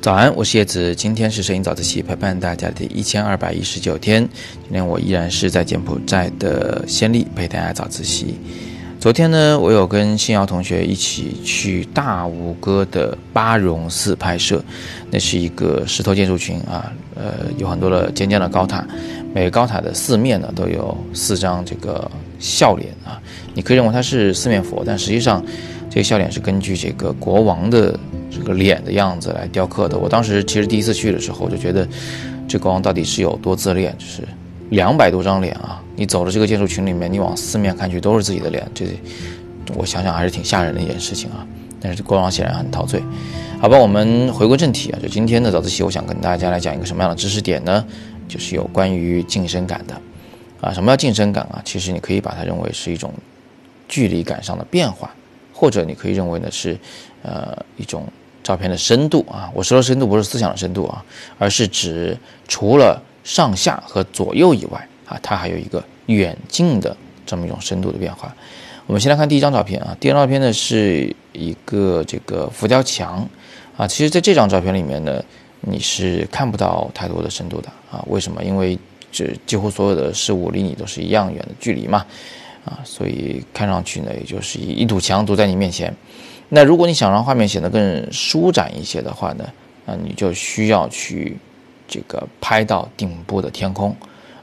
早安，我是叶子，今天是摄影早自习陪伴大家的一千二百一十九天。今天我依然是在柬埔寨的暹粒陪大家早自习。昨天呢，我有跟新瑶同学一起去大吴哥的巴戎寺拍摄，那是一个石头建筑群啊，呃，有很多的尖尖的高塔，每个高塔的四面呢都有四张这个笑脸啊，你可以认为它是四面佛，但实际上这个笑脸是根据这个国王的。这个脸的样子来雕刻的。我当时其实第一次去的时候，我就觉得这国王到底是有多自恋，就是两百多张脸啊！你走了这个建筑群里面，你往四面看去都是自己的脸，这我想想还是挺吓人的一件事情啊。但是国王显然很陶醉。好吧，我们回归正题啊，就今天的早自习，我想跟大家来讲一个什么样的知识点呢？就是有关于近身感的啊。什么叫近身感啊？其实你可以把它认为是一种距离感上的变化，或者你可以认为呢是呃一种。照片的深度啊，我说的深度不是思想的深度啊，而是指除了上下和左右以外啊，它还有一个远近的这么一种深度的变化。我们先来看第一张照片啊，第一张照片呢是一个这个浮雕墙啊，其实在这张照片里面呢，你是看不到太多的深度的啊，为什么？因为这几乎所有的事物离你都是一样远的距离嘛啊，所以看上去呢，也就是一一堵墙堵在你面前。那如果你想让画面显得更舒展一些的话呢，那你就需要去这个拍到顶部的天空，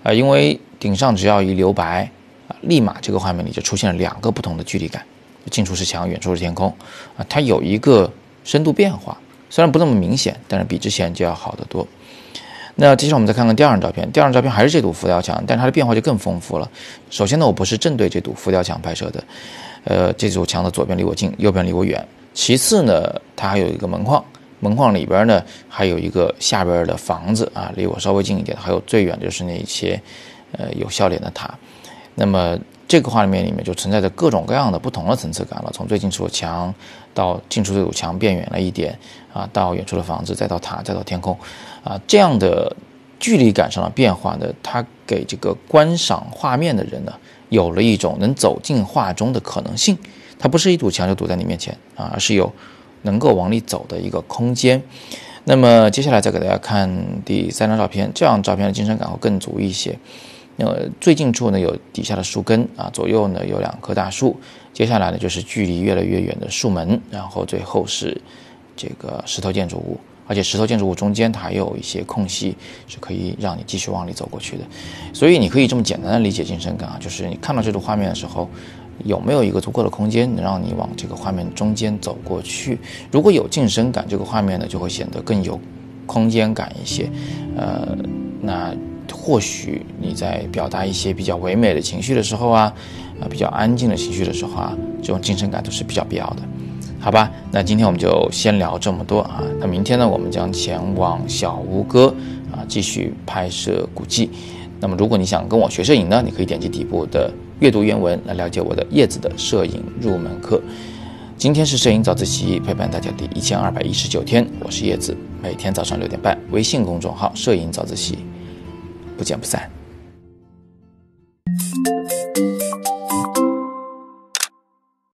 啊，因为顶上只要一留白，啊，立马这个画面里就出现了两个不同的距离感，近处是墙，远处是天空，啊，它有一个深度变化，虽然不那么明显，但是比之前就要好得多。那接下来我们再看看第二张照片，第二张照片还是这堵浮雕墙，但是它的变化就更丰富了。首先呢，我不是正对这堵浮雕墙拍摄的。呃，这堵墙的左边离我近，右边离我远。其次呢，它还有一个门框，门框里边呢还有一个下边的房子啊，离我稍微近一点。还有最远就是那一些，呃，有笑脸的塔。那么这个画面里面就存在着各种各样的不同的层次感了，从最近处的墙到近处这堵墙变远了一点啊，到远处的房子，再到塔，再到天空，啊，这样的距离感上的变化呢，它给这个观赏画面的人呢。有了一种能走进画中的可能性，它不是一堵墙就堵在你面前啊，而是有能够往里走的一个空间。那么接下来再给大家看第三张照片，这样照片的精神感会更足一些。那么最近处呢有底下的树根啊，左右呢有两棵大树，接下来呢就是距离越来越远的树门，然后最后是这个石头建筑物。而且石头建筑物中间它还有一些空隙，是可以让你继续往里走过去的。所以你可以这么简单的理解近身感啊，就是你看到这组画面的时候，有没有一个足够的空间能让你往这个画面中间走过去？如果有近身感，这个画面呢就会显得更有空间感一些。呃，那或许你在表达一些比较唯美的情绪的时候啊，啊比较安静的情绪的时候啊，这种精神感都是比较必要的。好吧，那今天我们就先聊这么多啊。那明天呢，我们将前往小吴哥啊，继续拍摄古迹。那么，如果你想跟我学摄影呢，你可以点击底部的阅读原文来了解我的叶子的摄影入门课。今天是摄影早自习陪伴大家第一千二百一十九天，我是叶子，每天早上六点半，微信公众号“摄影早自习”，不见不散。